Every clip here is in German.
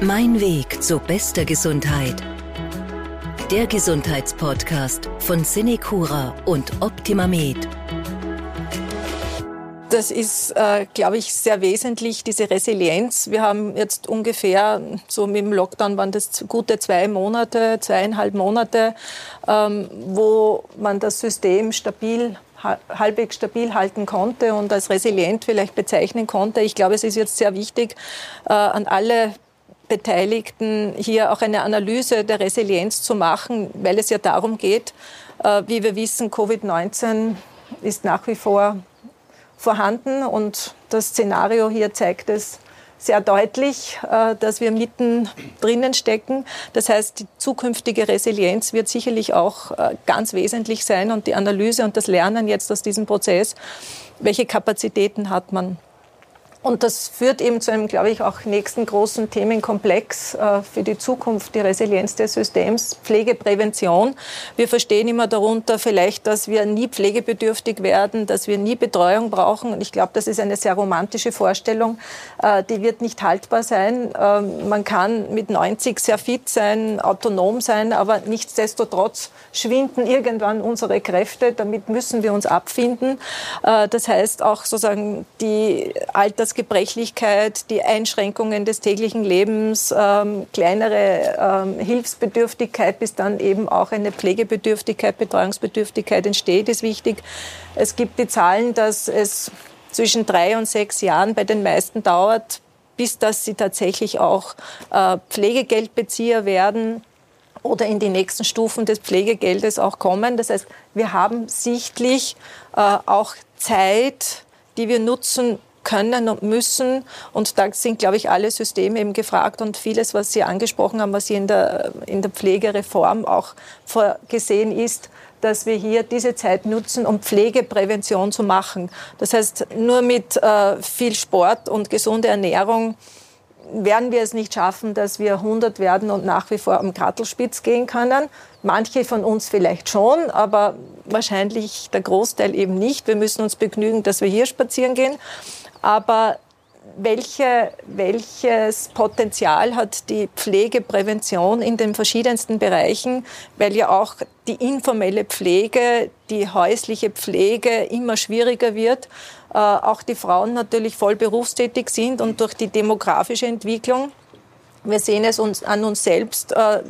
Mein Weg zu bester Gesundheit. Der Gesundheitspodcast von Cinecura und OptimaMed. Das ist, äh, glaube ich, sehr wesentlich, diese Resilienz. Wir haben jetzt ungefähr, so mit dem Lockdown waren das gute zwei Monate, zweieinhalb Monate, ähm, wo man das System stabil halbwegs stabil halten konnte und als resilient vielleicht bezeichnen konnte. Ich glaube, es ist jetzt sehr wichtig, äh, an alle Beteiligten hier auch eine Analyse der Resilienz zu machen, weil es ja darum geht, äh, wie wir wissen, Covid-19 ist nach wie vor vorhanden und das Szenario hier zeigt es sehr deutlich, äh, dass wir mitten drinnen stecken. Das heißt, die zukünftige Resilienz wird sicherlich auch äh, ganz wesentlich sein und die Analyse und das Lernen jetzt aus diesem Prozess, welche Kapazitäten hat man. Und das führt eben zu einem, glaube ich, auch nächsten großen Themenkomplex äh, für die Zukunft, die Resilienz des Systems, Pflegeprävention. Wir verstehen immer darunter vielleicht, dass wir nie pflegebedürftig werden, dass wir nie Betreuung brauchen. Und ich glaube, das ist eine sehr romantische Vorstellung. Äh, die wird nicht haltbar sein. Äh, man kann mit 90 sehr fit sein, autonom sein, aber nichtsdestotrotz schwinden irgendwann unsere Kräfte. Damit müssen wir uns abfinden. Äh, das heißt auch sozusagen die Alters Altersgebrechlichkeit, die Einschränkungen des täglichen Lebens, ähm, kleinere ähm, Hilfsbedürftigkeit, bis dann eben auch eine Pflegebedürftigkeit, Betreuungsbedürftigkeit entsteht, ist wichtig. Es gibt die Zahlen, dass es zwischen drei und sechs Jahren bei den meisten dauert, bis dass sie tatsächlich auch äh, Pflegegeldbezieher werden oder in die nächsten Stufen des Pflegegeldes auch kommen. Das heißt, wir haben sichtlich äh, auch Zeit, die wir nutzen können und müssen. Und da sind, glaube ich, alle Systeme eben gefragt und vieles, was Sie angesprochen haben, was hier in der, in der Pflegereform auch vorgesehen ist, dass wir hier diese Zeit nutzen, um Pflegeprävention zu machen. Das heißt, nur mit äh, viel Sport und gesunde Ernährung werden wir es nicht schaffen, dass wir 100 werden und nach wie vor am Krattelspitz gehen können. Manche von uns vielleicht schon, aber wahrscheinlich der Großteil eben nicht. Wir müssen uns begnügen, dass wir hier spazieren gehen. Aber welche, welches Potenzial hat die Pflegeprävention in den verschiedensten Bereichen, weil ja auch die informelle Pflege, die häusliche Pflege immer schwieriger wird, äh, auch die Frauen natürlich voll berufstätig sind und durch die demografische Entwicklung, wir sehen es uns an uns selbst, äh,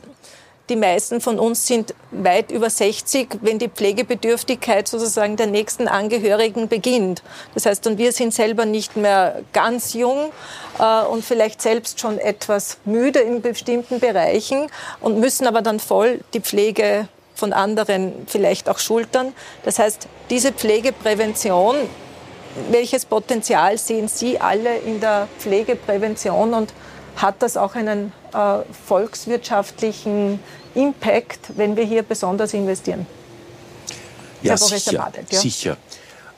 die meisten von uns sind weit über 60, wenn die Pflegebedürftigkeit sozusagen der nächsten Angehörigen beginnt. Das heißt, und wir sind selber nicht mehr ganz jung äh, und vielleicht selbst schon etwas müde in bestimmten Bereichen und müssen aber dann voll die Pflege von anderen vielleicht auch schultern. Das heißt, diese Pflegeprävention, welches Potenzial sehen Sie alle in der Pflegeprävention und hat das auch einen äh, volkswirtschaftlichen Impact, wenn wir hier besonders investieren. Ja, sicher. Badet, ja? sicher.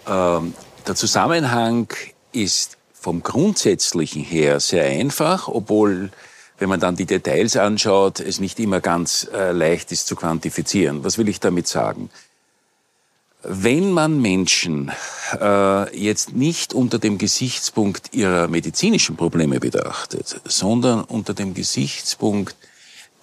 Ähm, der Zusammenhang ist vom Grundsätzlichen her sehr einfach, obwohl, wenn man dann die Details anschaut, es nicht immer ganz äh, leicht ist zu quantifizieren. Was will ich damit sagen? Wenn man Menschen äh, jetzt nicht unter dem Gesichtspunkt ihrer medizinischen Probleme betrachtet, sondern unter dem Gesichtspunkt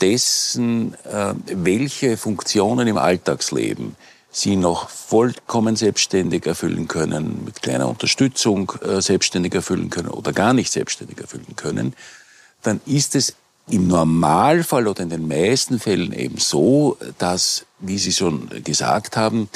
dessen, äh, welche Funktionen im Alltagsleben sie noch vollkommen selbstständig erfüllen können, mit kleiner Unterstützung äh, selbstständig erfüllen können oder gar nicht selbstständig erfüllen können, dann ist es im Normalfall oder in den meisten Fällen eben so, dass, wie Sie schon gesagt haben,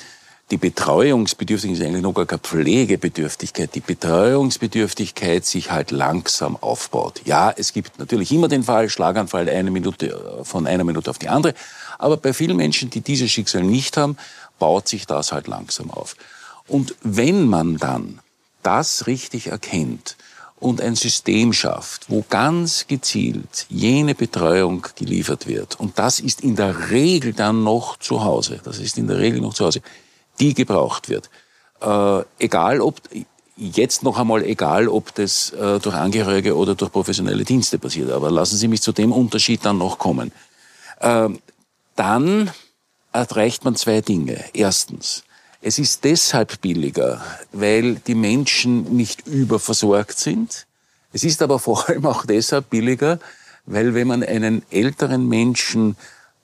die Betreuungsbedürftigkeit ist eigentlich noch gar keine Pflegebedürftigkeit. Die Betreuungsbedürftigkeit sich halt langsam aufbaut. Ja, es gibt natürlich immer den Fall, Schlaganfall eine Minute, äh, von einer Minute auf die andere. Aber bei vielen Menschen, die dieses Schicksal nicht haben, baut sich das halt langsam auf. Und wenn man dann das richtig erkennt und ein System schafft, wo ganz gezielt jene Betreuung geliefert wird, und das ist in der Regel dann noch zu Hause, das ist in der Regel noch zu Hause, die gebraucht wird. Äh, egal ob, jetzt noch einmal egal, ob das äh, durch Angehörige oder durch professionelle Dienste passiert. Aber lassen Sie mich zu dem Unterschied dann noch kommen. Äh, dann erreicht man zwei Dinge. Erstens, es ist deshalb billiger, weil die Menschen nicht überversorgt sind. Es ist aber vor allem auch deshalb billiger, Weil wenn man einen älteren Menschen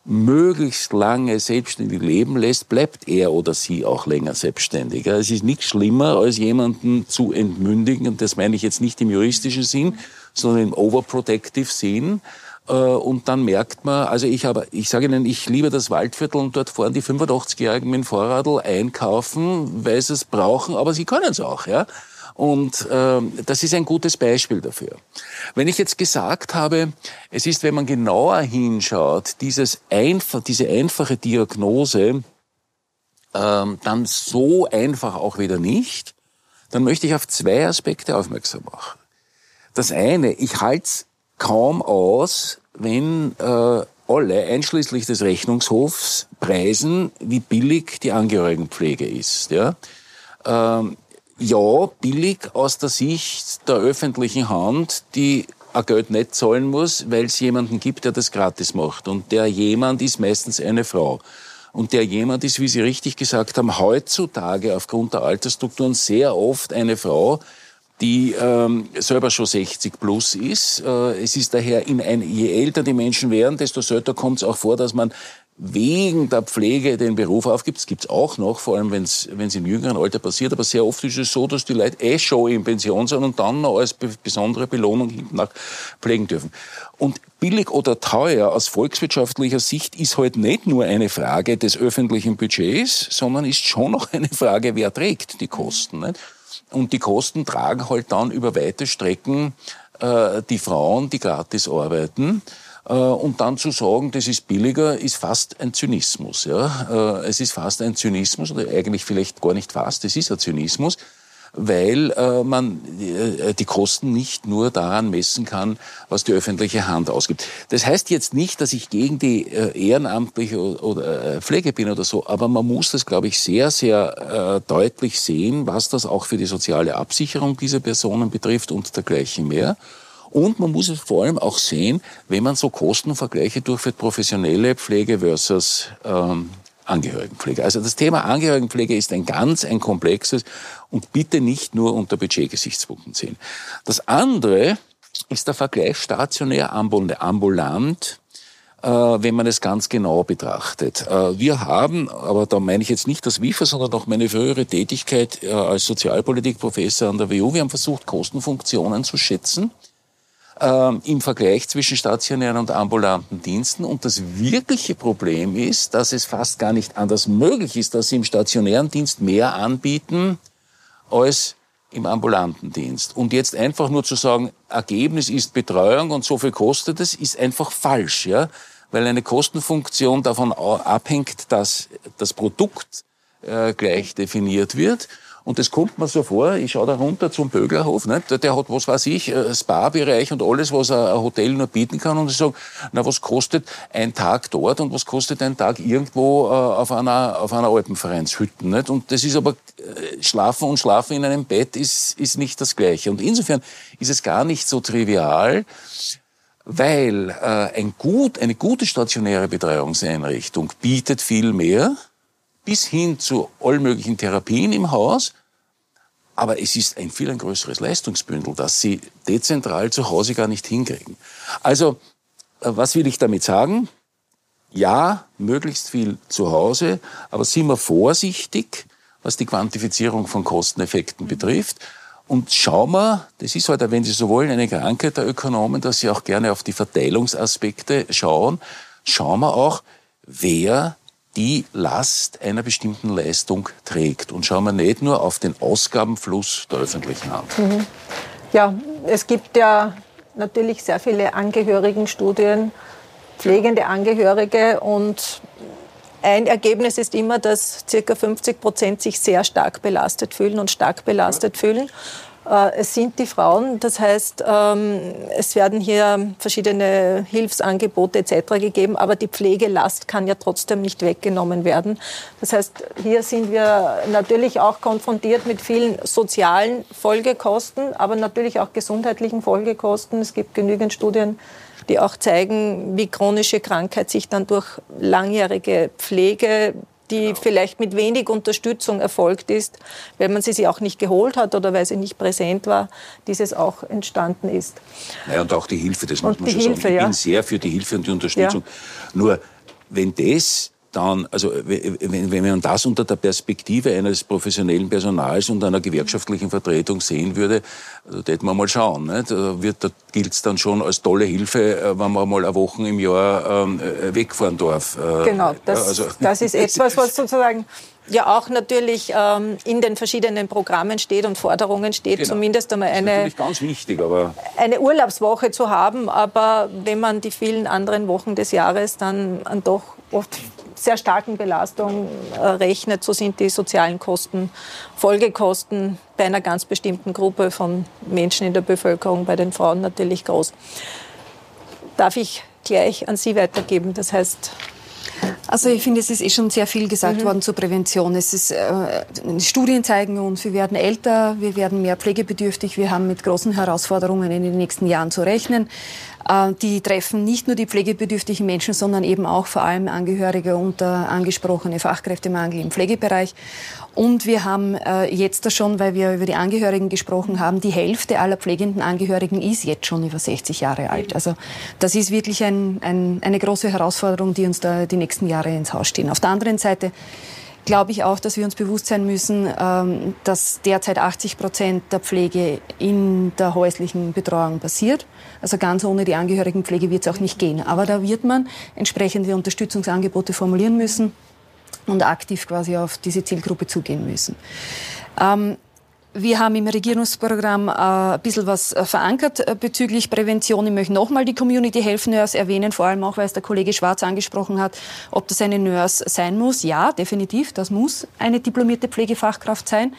möglichst lange selbstständig leben lässt, bleibt er oder sie auch länger selbstständig. Es ist nichts schlimmer, als jemanden zu entmündigen, und das meine ich jetzt nicht im juristischen Sinn, sondern im overprotective Sinn. Äh, und dann merkt man, also ich habe, ich sage Ihnen, ich liebe das Waldviertel und dort fahren die 85-Jährigen mit dem Fahrradl einkaufen, weil sie es brauchen, aber sie können es auch, ja. Und äh, das ist ein gutes Beispiel dafür. Wenn ich jetzt gesagt habe, es ist, wenn man genauer hinschaut, dieses einfach, diese einfache Diagnose, äh, dann so einfach auch wieder nicht, dann möchte ich auf zwei Aspekte aufmerksam machen. Das eine, ich halte es kaum aus, wenn äh, alle, einschließlich des Rechnungshofs, preisen, wie billig die Angehörigenpflege ist. Ja? Ähm, ja, billig aus der Sicht der öffentlichen Hand, die ein Geld nicht zahlen muss, weil es jemanden gibt, der das gratis macht. Und der jemand ist meistens eine Frau. Und der jemand ist, wie Sie richtig gesagt haben, heutzutage aufgrund der Altersstrukturen sehr oft eine Frau, die ähm, selber schon 60 plus ist. Äh, es ist daher, in ein, je älter die Menschen werden, desto seltener kommt es auch vor, dass man wegen der Pflege den Beruf aufgibt. Das gibt's auch noch, vor allem wenn es im jüngeren Alter passiert. Aber sehr oft ist es so, dass die Leute eh schon in Pension sind und dann noch als besondere Belohnung hinten nach pflegen dürfen. Und billig oder teuer aus volkswirtschaftlicher Sicht ist halt nicht nur eine Frage des öffentlichen Budgets, sondern ist schon noch eine Frage, wer trägt die Kosten. Nicht? Und die Kosten tragen halt dann über weite Strecken äh, die Frauen, die gratis arbeiten. Äh, und dann zu sagen, das ist billiger, ist fast ein Zynismus. Ja? Äh, es ist fast ein Zynismus, oder eigentlich vielleicht gar nicht fast, es ist ein Zynismus, weil äh, man äh, die Kosten nicht nur daran messen kann, was die öffentliche Hand ausgibt. Das heißt jetzt nicht, dass ich gegen die äh, ehrenamtliche oder, äh, Pflege bin oder so, aber man muss das, glaube ich, sehr, sehr äh, deutlich sehen, was das auch für die soziale Absicherung dieser Personen betrifft und dergleichen mehr. Und man muss es vor allem auch sehen, wenn man so Kostenvergleiche durchführt, professionelle Pflege versus ähm, Angehörigenpflege. Also das Thema Angehörigenpflege ist ein ganz ein komplexes und bitte nicht nur unter Budgetgesichtspunkten sehen. Das andere ist der Vergleich stationär ambulant äh, wenn man es ganz genau betrachtet. Äh, wir haben, aber da meine ich jetzt nicht das WIFA, sondern auch meine frühere Tätigkeit äh, als Sozialpolitikprofessor an der WU, wir haben versucht, Kostenfunktionen zu schätzen im Vergleich zwischen stationären und ambulanten Diensten. Und das wirkliche Problem ist, dass es fast gar nicht anders möglich ist, dass sie im stationären Dienst mehr anbieten als im ambulanten Dienst. Und jetzt einfach nur zu sagen, Ergebnis ist Betreuung und so viel kostet es, ist einfach falsch, ja, weil eine Kostenfunktion davon abhängt, dass das Produkt äh, gleich definiert wird und das kommt mir so vor, ich schaue da runter zum Böglerhof, ne? der, hat, was weiß ich, äh, Spa-Bereich und alles, was ein Hotel nur bieten kann. Und ich sage, na, was kostet ein Tag dort und was kostet ein Tag irgendwo äh, auf einer, auf einer Alpenvereinshütte? Nicht? Und das ist aber, äh, schlafen und schlafen in einem Bett ist, ist nicht das Gleiche. Und insofern ist es gar nicht so trivial, weil äh, ein gut, eine gute stationäre Betreuungseinrichtung bietet viel mehr, bis hin zu all möglichen Therapien im Haus. Aber es ist ein viel ein größeres Leistungsbündel, das Sie dezentral zu Hause gar nicht hinkriegen. Also, äh, was will ich damit sagen? Ja, möglichst viel zu Hause, aber sind wir vorsichtig, was die Quantifizierung von Kosteneffekten betrifft. Und schauen wir, das ist halt, wenn Sie so wollen, eine Krankheit der Ökonomen, dass sie auch gerne auf die Verteilungsaspekte schauen. Schauen wir auch, wer die Last einer bestimmten Leistung trägt. Und schauen wir nicht nur auf den Ausgabenfluss der öffentlichen Hand. Mhm. Ja, es gibt ja natürlich sehr viele Angehörigenstudien, pflegende Angehörige und ein Ergebnis ist immer, dass ca. 50 Prozent sich sehr stark belastet fühlen und stark belastet fühlen. Äh, es sind die Frauen. Das heißt, ähm, es werden hier verschiedene Hilfsangebote etc. gegeben, aber die Pflegelast kann ja trotzdem nicht weggenommen werden. Das heißt, hier sind wir natürlich auch konfrontiert mit vielen sozialen Folgekosten, aber natürlich auch gesundheitlichen Folgekosten. Es gibt genügend Studien, die auch zeigen, wie chronische Krankheit sich dann durch langjährige Pflege die genau. vielleicht mit wenig Unterstützung erfolgt ist, weil man sie sich auch nicht geholt hat oder weil sie nicht präsent war, dieses auch entstanden ist. Ja, und auch die Hilfe, das muss und man schon Hilfe, sagen. Ich ja. bin sehr für die Hilfe und die Unterstützung. Ja. Nur, wenn das dann, also wenn, wenn man das unter der Perspektive eines professionellen Personals und einer gewerkschaftlichen Vertretung sehen würde, also da hätten wir mal schauen. Nicht? Da, wird, da gilt es dann schon als tolle Hilfe, äh, wenn man mal eine Woche im Jahr ähm, äh, wegfahren darf. Äh, genau, das, also, das ist etwas, was sozusagen ja auch natürlich ähm, in den verschiedenen Programmen steht und Forderungen steht, genau. zumindest einmal eine, ganz wichtig, aber eine Urlaubswoche zu haben. Aber wenn man die vielen anderen Wochen des Jahres dann doch oft sehr starken Belastung äh, rechnet, so sind die sozialen Kosten, Folgekosten bei einer ganz bestimmten Gruppe von Menschen in der Bevölkerung, bei den Frauen natürlich groß. Darf ich gleich an Sie weitergeben? Das heißt, also ich finde, es ist eh schon sehr viel gesagt mhm. worden zur Prävention. Es ist, äh, Studien zeigen uns, wir werden älter, wir werden mehr pflegebedürftig, wir haben mit großen Herausforderungen in den nächsten Jahren zu rechnen. Äh, die treffen nicht nur die pflegebedürftigen Menschen, sondern eben auch vor allem Angehörige unter angesprochene Fachkräftemangel im Pflegebereich. Und wir haben äh, jetzt da schon, weil wir über die Angehörigen gesprochen haben, die Hälfte aller pflegenden Angehörigen ist jetzt schon über 60 Jahre alt. Also das ist wirklich ein, ein, eine große Herausforderung, die uns da die nächsten Jahre ins Haus stehen. Auf der anderen Seite glaube ich auch, dass wir uns bewusst sein müssen, ähm, dass derzeit 80 Prozent der Pflege in der häuslichen Betreuung passiert. Also ganz ohne die Angehörigenpflege wird es auch nicht gehen. Aber da wird man entsprechende Unterstützungsangebote formulieren müssen und aktiv quasi auf diese Zielgruppe zugehen müssen. Ähm, wir haben im Regierungsprogramm äh, ein bisschen was äh, verankert äh, bezüglich Prävention. Ich möchte nochmal die Community Health Nurse erwähnen, vor allem auch, weil es der Kollege Schwarz angesprochen hat, ob das eine Nurse sein muss. Ja, definitiv, das muss eine diplomierte Pflegefachkraft sein.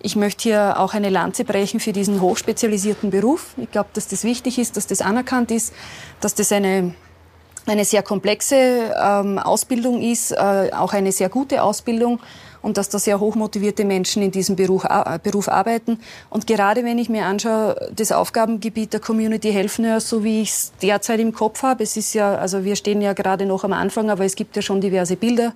Ich möchte hier auch eine Lanze brechen für diesen hochspezialisierten Beruf. Ich glaube, dass das wichtig ist, dass das anerkannt ist, dass das eine eine sehr komplexe ähm, Ausbildung ist, äh, auch eine sehr gute Ausbildung und dass da sehr hochmotivierte Menschen in diesem Beruf, äh, Beruf arbeiten. Und gerade wenn ich mir anschaue, das Aufgabengebiet der Community Health Nurse, so wie ich es derzeit im Kopf habe, es ist ja, also wir stehen ja gerade noch am Anfang, aber es gibt ja schon diverse Bilder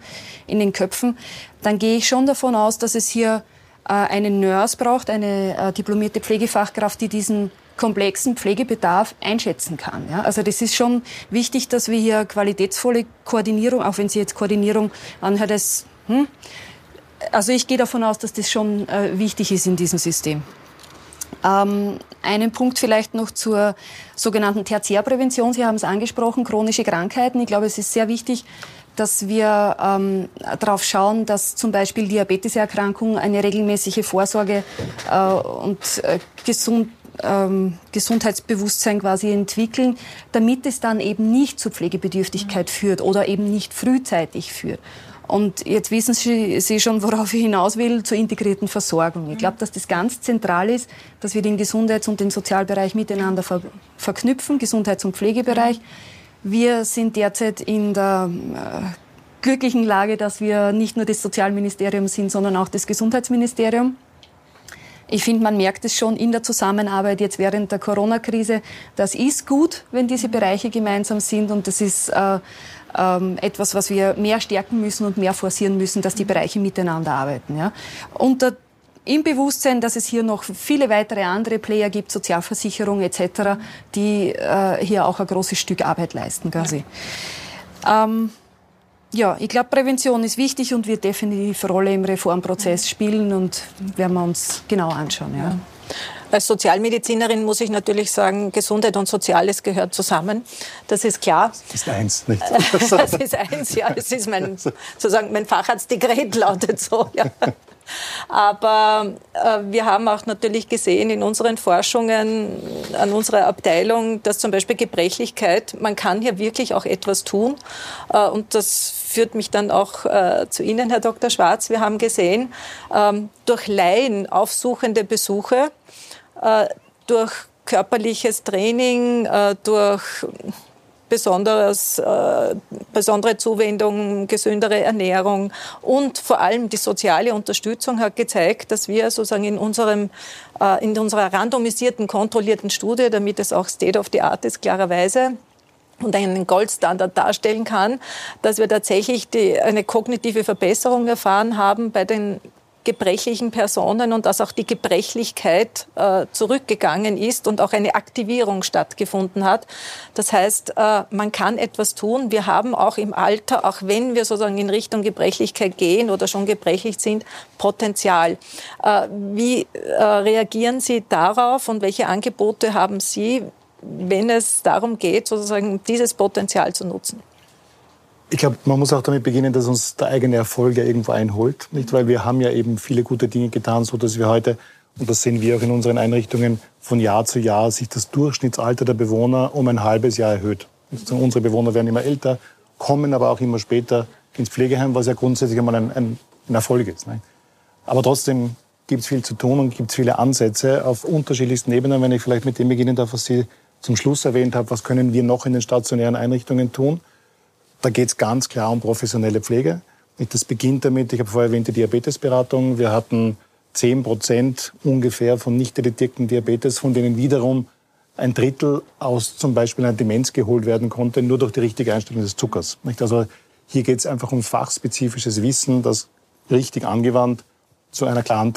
in den Köpfen, dann gehe ich schon davon aus, dass es hier äh, eine Nurse braucht, eine äh, diplomierte Pflegefachkraft, die diesen komplexen Pflegebedarf einschätzen kann. Ja? Also das ist schon wichtig, dass wir hier qualitätsvolle Koordinierung, auch wenn Sie jetzt Koordinierung anhört, das, hm? also ich gehe davon aus, dass das schon äh, wichtig ist in diesem System. Ähm, einen Punkt vielleicht noch zur sogenannten Tertiärprävention. Sie haben es angesprochen, chronische Krankheiten. Ich glaube, es ist sehr wichtig, dass wir ähm, darauf schauen, dass zum Beispiel Diabeteserkrankungen eine regelmäßige Vorsorge äh, und äh, gesund, ähm, Gesundheitsbewusstsein quasi entwickeln, damit es dann eben nicht zur Pflegebedürftigkeit führt oder eben nicht frühzeitig führt. Und jetzt wissen Sie, Sie schon, worauf ich hinaus will, zur integrierten Versorgung. Ich glaube, dass das ganz zentral ist, dass wir den Gesundheits- und den Sozialbereich miteinander ver verknüpfen, Gesundheits- und Pflegebereich. Wir sind derzeit in der äh, glücklichen Lage, dass wir nicht nur das Sozialministerium sind, sondern auch das Gesundheitsministerium. Ich finde, man merkt es schon in der Zusammenarbeit jetzt während der Corona-Krise. Das ist gut, wenn diese Bereiche gemeinsam sind und das ist äh, ähm, etwas, was wir mehr stärken müssen und mehr forcieren müssen, dass die Bereiche miteinander arbeiten. Ja. Unter im Bewusstsein, dass es hier noch viele weitere andere Player gibt, Sozialversicherung etc., die äh, hier auch ein großes Stück Arbeit leisten quasi. Ähm, ja, ich glaube, Prävention ist wichtig und wird definitiv eine Rolle im Reformprozess spielen und werden wir uns genau anschauen. Ja. Als Sozialmedizinerin muss ich natürlich sagen, Gesundheit und Soziales gehört zusammen. Das ist klar. Das ist eins, nicht? das ist eins, ja. Das ist mein, sozusagen mein Facharztdekret lautet so, ja. Aber äh, wir haben auch natürlich gesehen in unseren Forschungen an unserer Abteilung, dass zum Beispiel Gebrechlichkeit, man kann hier wirklich auch etwas tun. Äh, und das führt mich dann auch äh, zu Ihnen, Herr Dr. Schwarz. Wir haben gesehen, ähm, durch Laien aufsuchende Besuche, äh, durch körperliches Training, äh, durch besonderes, äh, besondere Zuwendung, gesündere Ernährung und vor allem die soziale Unterstützung hat gezeigt, dass wir sozusagen in unserem in unserer randomisierten, kontrollierten Studie, damit es auch State of the Art ist, klarerweise, und einen Goldstandard darstellen kann, dass wir tatsächlich die, eine kognitive Verbesserung erfahren haben bei den gebrechlichen Personen und dass auch die Gebrechlichkeit äh, zurückgegangen ist und auch eine Aktivierung stattgefunden hat. Das heißt, äh, man kann etwas tun. Wir haben auch im Alter, auch wenn wir sozusagen in Richtung Gebrechlichkeit gehen oder schon gebrechlich sind, Potenzial. Äh, wie äh, reagieren Sie darauf und welche Angebote haben Sie, wenn es darum geht, sozusagen dieses Potenzial zu nutzen? Ich glaube, man muss auch damit beginnen, dass uns der eigene Erfolg ja irgendwo einholt. Nicht? Weil wir haben ja eben viele gute Dinge getan, so dass wir heute, und das sehen wir auch in unseren Einrichtungen, von Jahr zu Jahr sich das Durchschnittsalter der Bewohner um ein halbes Jahr erhöht. Unsere Bewohner werden immer älter, kommen aber auch immer später ins Pflegeheim, was ja grundsätzlich einmal ein, ein, ein Erfolg ist. Nicht? Aber trotzdem gibt es viel zu tun und gibt es viele Ansätze auf unterschiedlichsten Ebenen. Wenn ich vielleicht mit dem beginnen darf, was Sie zum Schluss erwähnt haben, was können wir noch in den stationären Einrichtungen tun? Da geht es ganz klar um professionelle Pflege. Das beginnt damit, ich habe vorher erwähnt, die Diabetesberatung. Wir hatten 10 Prozent ungefähr von nicht detektierten Diabetes, von denen wiederum ein Drittel aus zum Beispiel einer Demenz geholt werden konnte, nur durch die richtige Einstellung des Zuckers. Also hier geht es einfach um fachspezifisches Wissen, das richtig angewandt zu einer klaren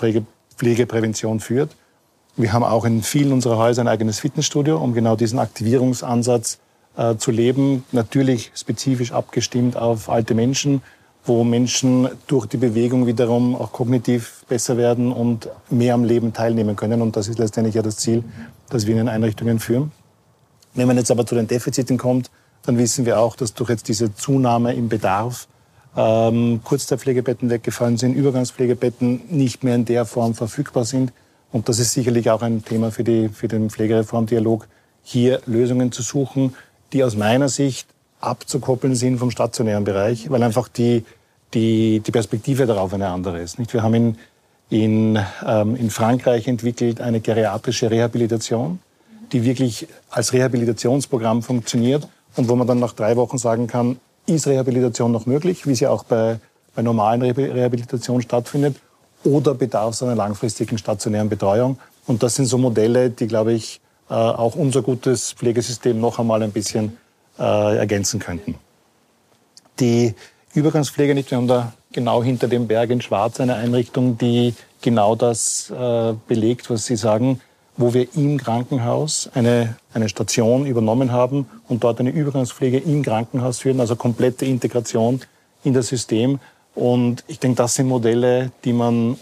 Pflegeprävention führt. Wir haben auch in vielen unserer Häuser ein eigenes Fitnessstudio, um genau diesen Aktivierungsansatz äh, zu leben. Natürlich spezifisch abgestimmt auf alte Menschen, wo Menschen durch die Bewegung wiederum auch kognitiv besser werden und mehr am Leben teilnehmen können. Und das ist letztendlich ja das Ziel, das wir in den Einrichtungen führen. Wenn man jetzt aber zu den Defiziten kommt, dann wissen wir auch, dass durch jetzt diese Zunahme im Bedarf ähm, Kurzzeitpflegebetten weggefallen sind, Übergangspflegebetten nicht mehr in der Form verfügbar sind. Und das ist sicherlich auch ein Thema für, die, für den Pflegereformdialog, hier Lösungen zu suchen, die aus meiner Sicht abzukoppeln sind vom stationären Bereich, weil einfach die, die, die Perspektive darauf eine andere ist. Nicht? Wir haben in, in, ähm, in Frankreich entwickelt eine geriatrische Rehabilitation, die wirklich als Rehabilitationsprogramm funktioniert und wo man dann nach drei Wochen sagen kann, ist Rehabilitation noch möglich, wie sie auch bei, bei normalen Rehabilitation stattfindet, oder bedarf es einer langfristigen stationären Betreuung. Und das sind so Modelle, die, glaube ich, äh, auch unser gutes Pflegesystem noch einmal ein bisschen äh, ergänzen könnten. Die Übergangspflege, nicht, wir haben da genau hinter dem Berg in Schwarz eine Einrichtung, die genau das äh, belegt, was Sie sagen, wo wir im Krankenhaus eine, eine Station übernommen haben und dort eine Übergangspflege im Krankenhaus führen, also komplette Integration in das System. Und ich denke, das sind Modelle, die man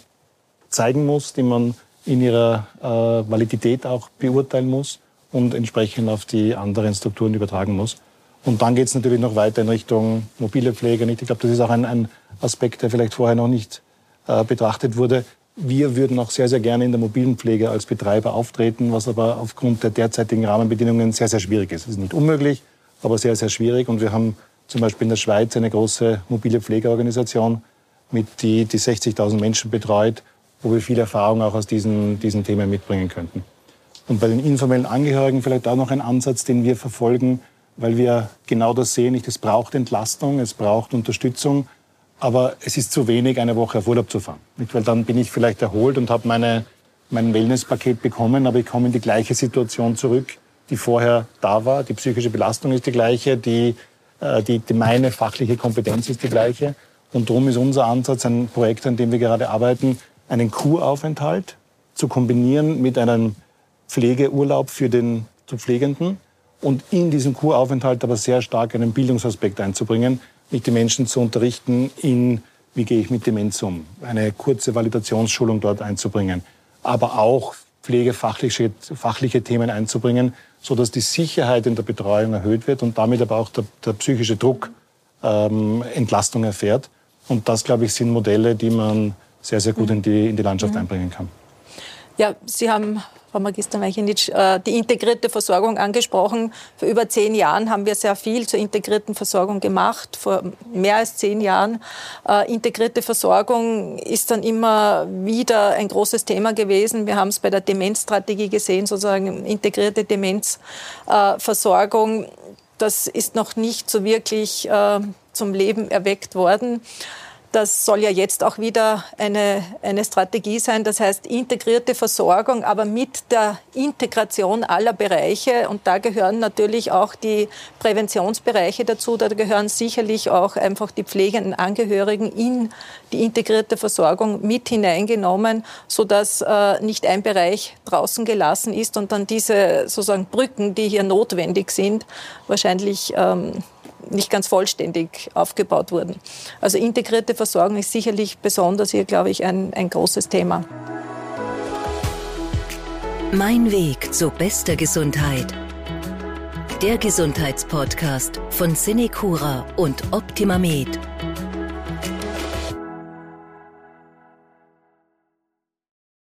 zeigen muss, die man in ihrer äh, Validität auch beurteilen muss und entsprechend auf die anderen Strukturen übertragen muss. Und dann geht es natürlich noch weiter in Richtung mobile Pflege. Ich glaube, das ist auch ein, ein, Aspekt, der vielleicht vorher noch nicht äh, betrachtet wurde. Wir würden auch sehr, sehr gerne in der mobilen Pflege als Betreiber auftreten, was aber aufgrund der derzeitigen Rahmenbedingungen sehr, sehr schwierig ist. Es ist nicht unmöglich, aber sehr, sehr schwierig. Und wir haben zum Beispiel in der Schweiz eine große mobile Pflegeorganisation, mit die, die 60.000 Menschen betreut wo wir viel Erfahrung auch aus diesen, diesen Themen mitbringen könnten. Und bei den informellen Angehörigen vielleicht auch noch ein Ansatz, den wir verfolgen, weil wir genau das sehen. Nicht, es braucht Entlastung, es braucht Unterstützung, aber es ist zu wenig, eine Woche auf Urlaub zu fahren. Nicht, weil dann bin ich vielleicht erholt und habe meine, mein Wellnesspaket bekommen, aber ich komme in die gleiche Situation zurück, die vorher da war. Die psychische Belastung ist die gleiche, die, die, die meine fachliche Kompetenz ist die gleiche. Und darum ist unser Ansatz ein Projekt, an dem wir gerade arbeiten, einen Kuraufenthalt zu kombinieren mit einem Pflegeurlaub für den zu Pflegenden und in diesen Kuraufenthalt aber sehr stark einen Bildungsaspekt einzubringen, nicht die Menschen zu unterrichten in, wie gehe ich mit Demenz um, eine kurze Validationsschulung dort einzubringen, aber auch pflegefachliche fachliche Themen einzubringen, so dass die Sicherheit in der Betreuung erhöht wird und damit aber auch der, der psychische Druck ähm, Entlastung erfährt. Und das, glaube ich, sind Modelle, die man sehr, sehr gut in die, in die Landschaft mhm. einbringen kann. Ja, Sie haben, Frau Magister Meichenitsch, äh, die integrierte Versorgung angesprochen. Vor über zehn Jahren haben wir sehr viel zur integrierten Versorgung gemacht, vor mehr als zehn Jahren. Äh, integrierte Versorgung ist dann immer wieder ein großes Thema gewesen. Wir haben es bei der Demenzstrategie gesehen, sozusagen integrierte Demenzversorgung. Das ist noch nicht so wirklich äh, zum Leben erweckt worden. Das soll ja jetzt auch wieder eine, eine Strategie sein. Das heißt, integrierte Versorgung, aber mit der Integration aller Bereiche. Und da gehören natürlich auch die Präventionsbereiche dazu. Da gehören sicherlich auch einfach die pflegenden Angehörigen in die integrierte Versorgung mit hineingenommen, sodass äh, nicht ein Bereich draußen gelassen ist und dann diese sozusagen Brücken, die hier notwendig sind, wahrscheinlich ähm, nicht ganz vollständig aufgebaut wurden. Also integrierte Versorgung ist sicherlich besonders hier, glaube ich, ein, ein großes Thema. Mein Weg zu bester Gesundheit. Der Gesundheitspodcast von Cinecura und Optimamed.